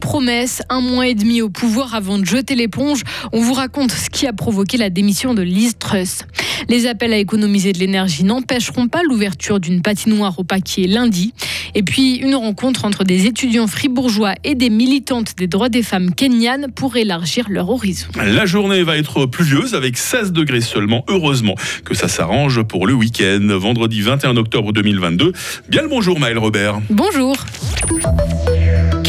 promesses, un mois et demi au pouvoir avant de jeter l'éponge, on vous raconte ce qui a provoqué la démission de Liz Truss. Les appels à économiser de l'énergie n'empêcheront pas l'ouverture d'une patinoire au paquet lundi. Et puis une rencontre entre des étudiants fribourgeois et des militantes des droits des femmes kenyanes pour élargir leur horizon. La journée va être pluvieuse avec 16 degrés seulement. Heureusement que ça s'arrange pour le week-end, vendredi 21 octobre 2022. Bien le bonjour Maël Robert. Bonjour.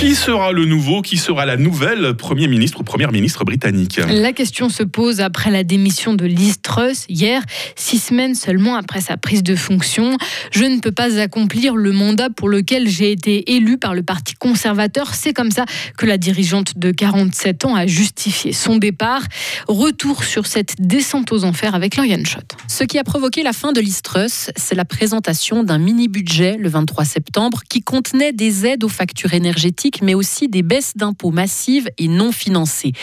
Qui sera le nouveau, qui sera la nouvelle Premier ministre ou Première ministre britannique La question se pose après la démission de Liz Truss hier, six semaines seulement après sa prise de fonction. Je ne peux pas accomplir le mandat pour lequel j'ai été élu par le Parti conservateur. C'est comme ça que la dirigeante de 47 ans a justifié son départ. Retour sur cette descente aux enfers avec Lauriane Schott. Ce qui a provoqué la fin de Liz Truss, c'est la présentation d'un mini-budget le 23 septembre qui contenait des aides aux factures énergétiques mais aussi des baisses d'impôts massives et non financées.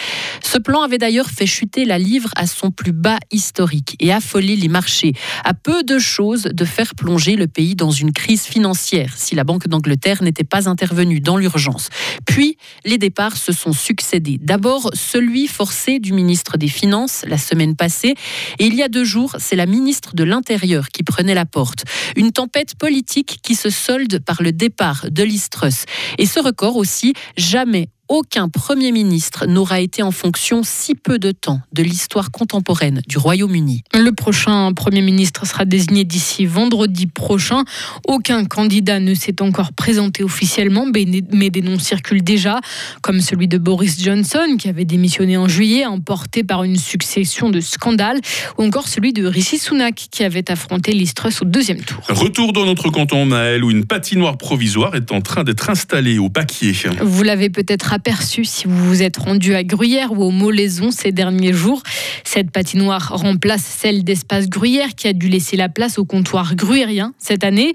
Ce plan avait d'ailleurs fait chuter la livre à son plus bas historique et affolé les marchés, à peu de choses de faire plonger le pays dans une crise financière si la Banque d'Angleterre n'était pas intervenue dans l'urgence. Puis, les départs se sont succédés. D'abord, celui forcé du ministre des Finances la semaine passée, et il y a deux jours, c'est la ministre de l'Intérieur qui prenait la porte. Une tempête politique qui se solde par le départ de l'Istrus. Et ce record aussi, jamais aucun Premier ministre n'aura été en fonction si peu de temps de l'histoire contemporaine du Royaume-Uni. Le prochain Premier ministre sera désigné d'ici vendredi prochain. Aucun candidat ne s'est encore présenté officiellement, mais des noms circulent déjà, comme celui de Boris Johnson, qui avait démissionné en juillet, emporté par une succession de scandales, ou encore celui de Rishi Sunak, qui avait affronté l'Istrus au deuxième tour. Retour dans notre canton, Maël, où une patinoire provisoire est en train d'être installée au Paquier. Vous l'avez peut-être aperçu si vous vous êtes rendu à Gruyère ou au Molaison ces derniers jours. Cette patinoire remplace celle d'Espace Gruyère qui a dû laisser la place au comptoir gruyérien cette année.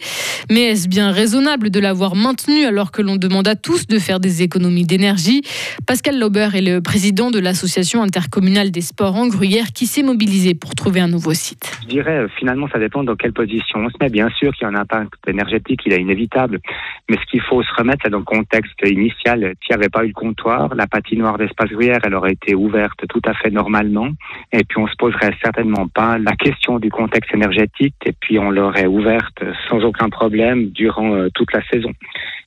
Mais est-ce bien raisonnable de l'avoir maintenue alors que l'on demande à tous de faire des économies d'énergie? Pascal Lauber est le président de l'association intercommunale des sports en Gruyère qui s'est mobilisé pour trouver un nouveau site. Je dirais euh, finalement ça dépend dans quelle position on se met. Bien sûr qu'il y a un impact énergétique, il est inévitable. Mais ce qu'il faut se remettre, c'est dans le contexte initial. S'il n'y avait pas eu comptoir, la patinoire d'Espace Gruyère, elle aurait été ouverte tout à fait normalement. Et puis on se poserait certainement pas la question du contexte énergétique. Et puis on l'aurait ouverte sans aucun problème durant euh, toute la saison.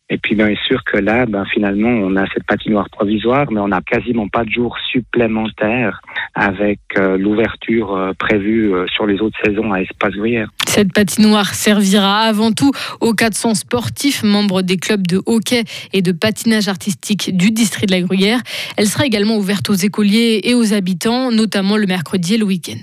Et puis bien sûr que là, ben, finalement, on a cette patinoire provisoire, mais on n'a quasiment pas de jours supplémentaires avec euh, l'ouverture euh, prévue euh, sur les autres saisons à Espace Gruyère. Cette patinoire servira avant tout aux 400 sportifs membres des clubs de hockey et de patinage artistique du district de la Gruyère. Elle sera également ouverte aux écoliers et aux habitants, notamment le mercredi et le week-end.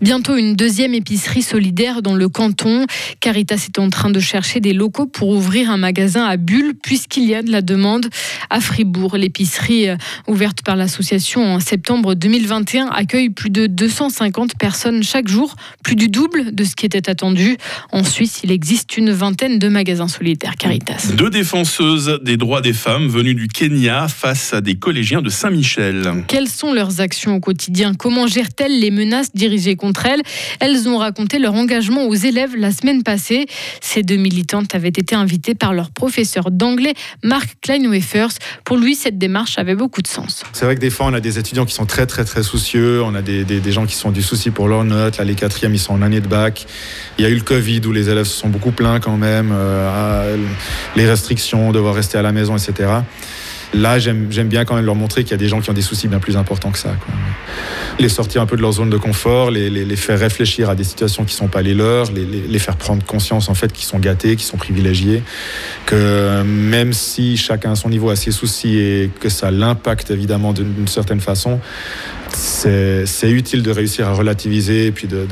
Bientôt une deuxième épicerie solidaire dans le canton. Caritas est en train de chercher des locaux pour ouvrir un magasin à Bulle puisqu'il y a de la demande à Fribourg. L'épicerie ouverte par l'association en septembre 2021 accueille plus de 250 personnes chaque jour, plus du double de ce qui était attendu. En Suisse, il existe une vingtaine de magasins solidaires Caritas. Deux défenseuses des droits des femmes venues du Kenya face à des collégiens de Saint-Michel. Quelles sont leurs actions au quotidien? Comment gèrent-elles les menaces dirigées contre elles? Elles ont raconté leur engagement aux élèves la semaine passée. Ces deux militantes avaient été invitées par leur professeur d'anglais, Mark Kleinwefers. Pour lui, cette démarche avait beaucoup de sens. C'est vrai que des fois, on a des étudiants qui sont très, très, très On a des, des, gens qui sont du souci pour leurs notes. Là, les quatrièmes, ils sont en année de bac. Il y a eu le Covid où les élèves se sont beaucoup plaints quand même. Euh, les restrictions, devoir rester à la maison, etc. Là, j'aime bien quand même leur montrer qu'il y a des gens qui ont des soucis bien plus importants que ça. Les sortir un peu de leur zone de confort, les, faire réfléchir à des situations qui ne sont pas les leurs, les, faire prendre conscience en fait qu'ils sont gâtés, qu'ils sont privilégiés, que même si chacun à son niveau a ses soucis et que ça l'impacte évidemment d'une certaine façon, c'est utile de réussir à relativiser et puis de,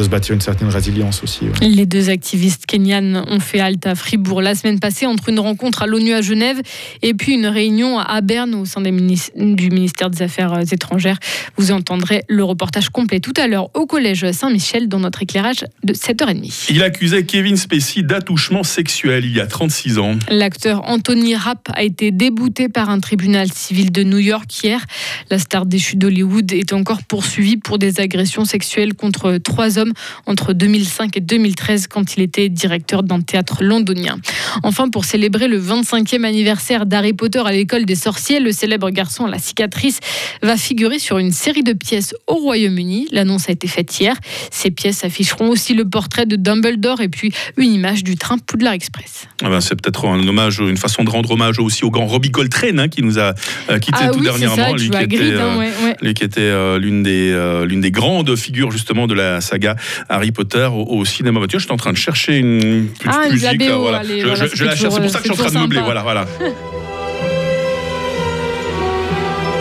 se bâtir une certaine résilience aussi. Les deux activistes kenyanes ont fait halte à Fribourg la semaine passée entre une rencontre à l'ONU à Genève et puis une réunion à Berne au sein des du ministère des Affaires étrangères. Vous entendrez le reportage complet tout à l'heure au collège Saint-Michel dans notre éclairage de 7h30. Il accusait Kevin Spacey d'attouchement sexuel il y a 36 ans. L'acteur Anthony Rapp a été débouté par un tribunal civil de New York hier. La star déchue d'Hollywood Hollywood est encore poursuivi pour des agressions sexuelles contre trois hommes entre 2005 et 2013 quand il était directeur d'un théâtre londonien. Enfin, pour célébrer le 25e anniversaire d'Harry Potter à l'école des sorciers, le célèbre garçon à la cicatrice va figurer sur une série de pièces au Royaume-Uni. L'annonce a été faite hier. Ces pièces afficheront aussi le portrait de Dumbledore et puis une image du train Poudlard Express. Ah ben, c'est peut-être un hommage, une façon de rendre hommage aussi au grand Robbie Coltrane hein, qui nous a euh, quitté Ah tout oui, dernièrement. lui, qui était, euh, ouais, ouais. Qui était euh, l'une des, euh, l'une des grandes figures justement de la saga Harry Potter au, au cinéma. Bah, tiens, je suis en train de chercher une petite Ah, musique. là, BO, voilà. allez, je, voilà, je- ça je fait la cherche, c'est pour ça que je suis en train de meubler. Voilà, voilà.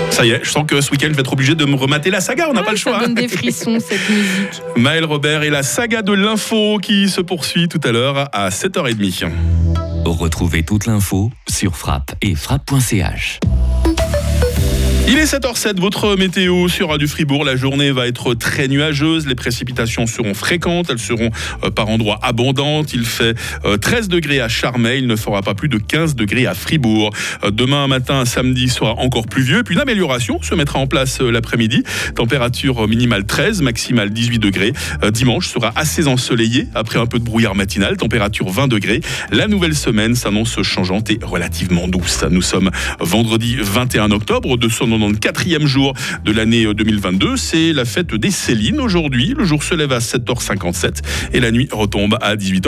Ça y est, je sens que ce week-end je vais être obligé de me remater la saga, on n'a pas le choix. Ça donne des frissons cette musique. Maël Robert et la saga de l'info qui se poursuit tout à l'heure à 7h30. Retrouvez toute l'info sur frappe et frappe.ch. Il est 7h07, votre météo sur Radio Fribourg. La journée va être très nuageuse. Les précipitations seront fréquentes. Elles seront euh, par endroits abondantes. Il fait euh, 13 degrés à Charmey. Il ne fera pas plus de 15 degrés à Fribourg. Euh, demain matin, samedi, sera encore pluvieux. Puis une amélioration se mettra en place euh, l'après-midi. Température minimale 13, maximale 18 degrés. Euh, dimanche sera assez ensoleillé après un peu de brouillard matinal. Température 20 degrés. La nouvelle semaine s'annonce changeante et relativement douce. Nous sommes vendredi 21 octobre de son 94e jour de l'année 2022. C'est la fête des Célines aujourd'hui. Le jour se lève à 7h57 et la nuit retombe à 18h.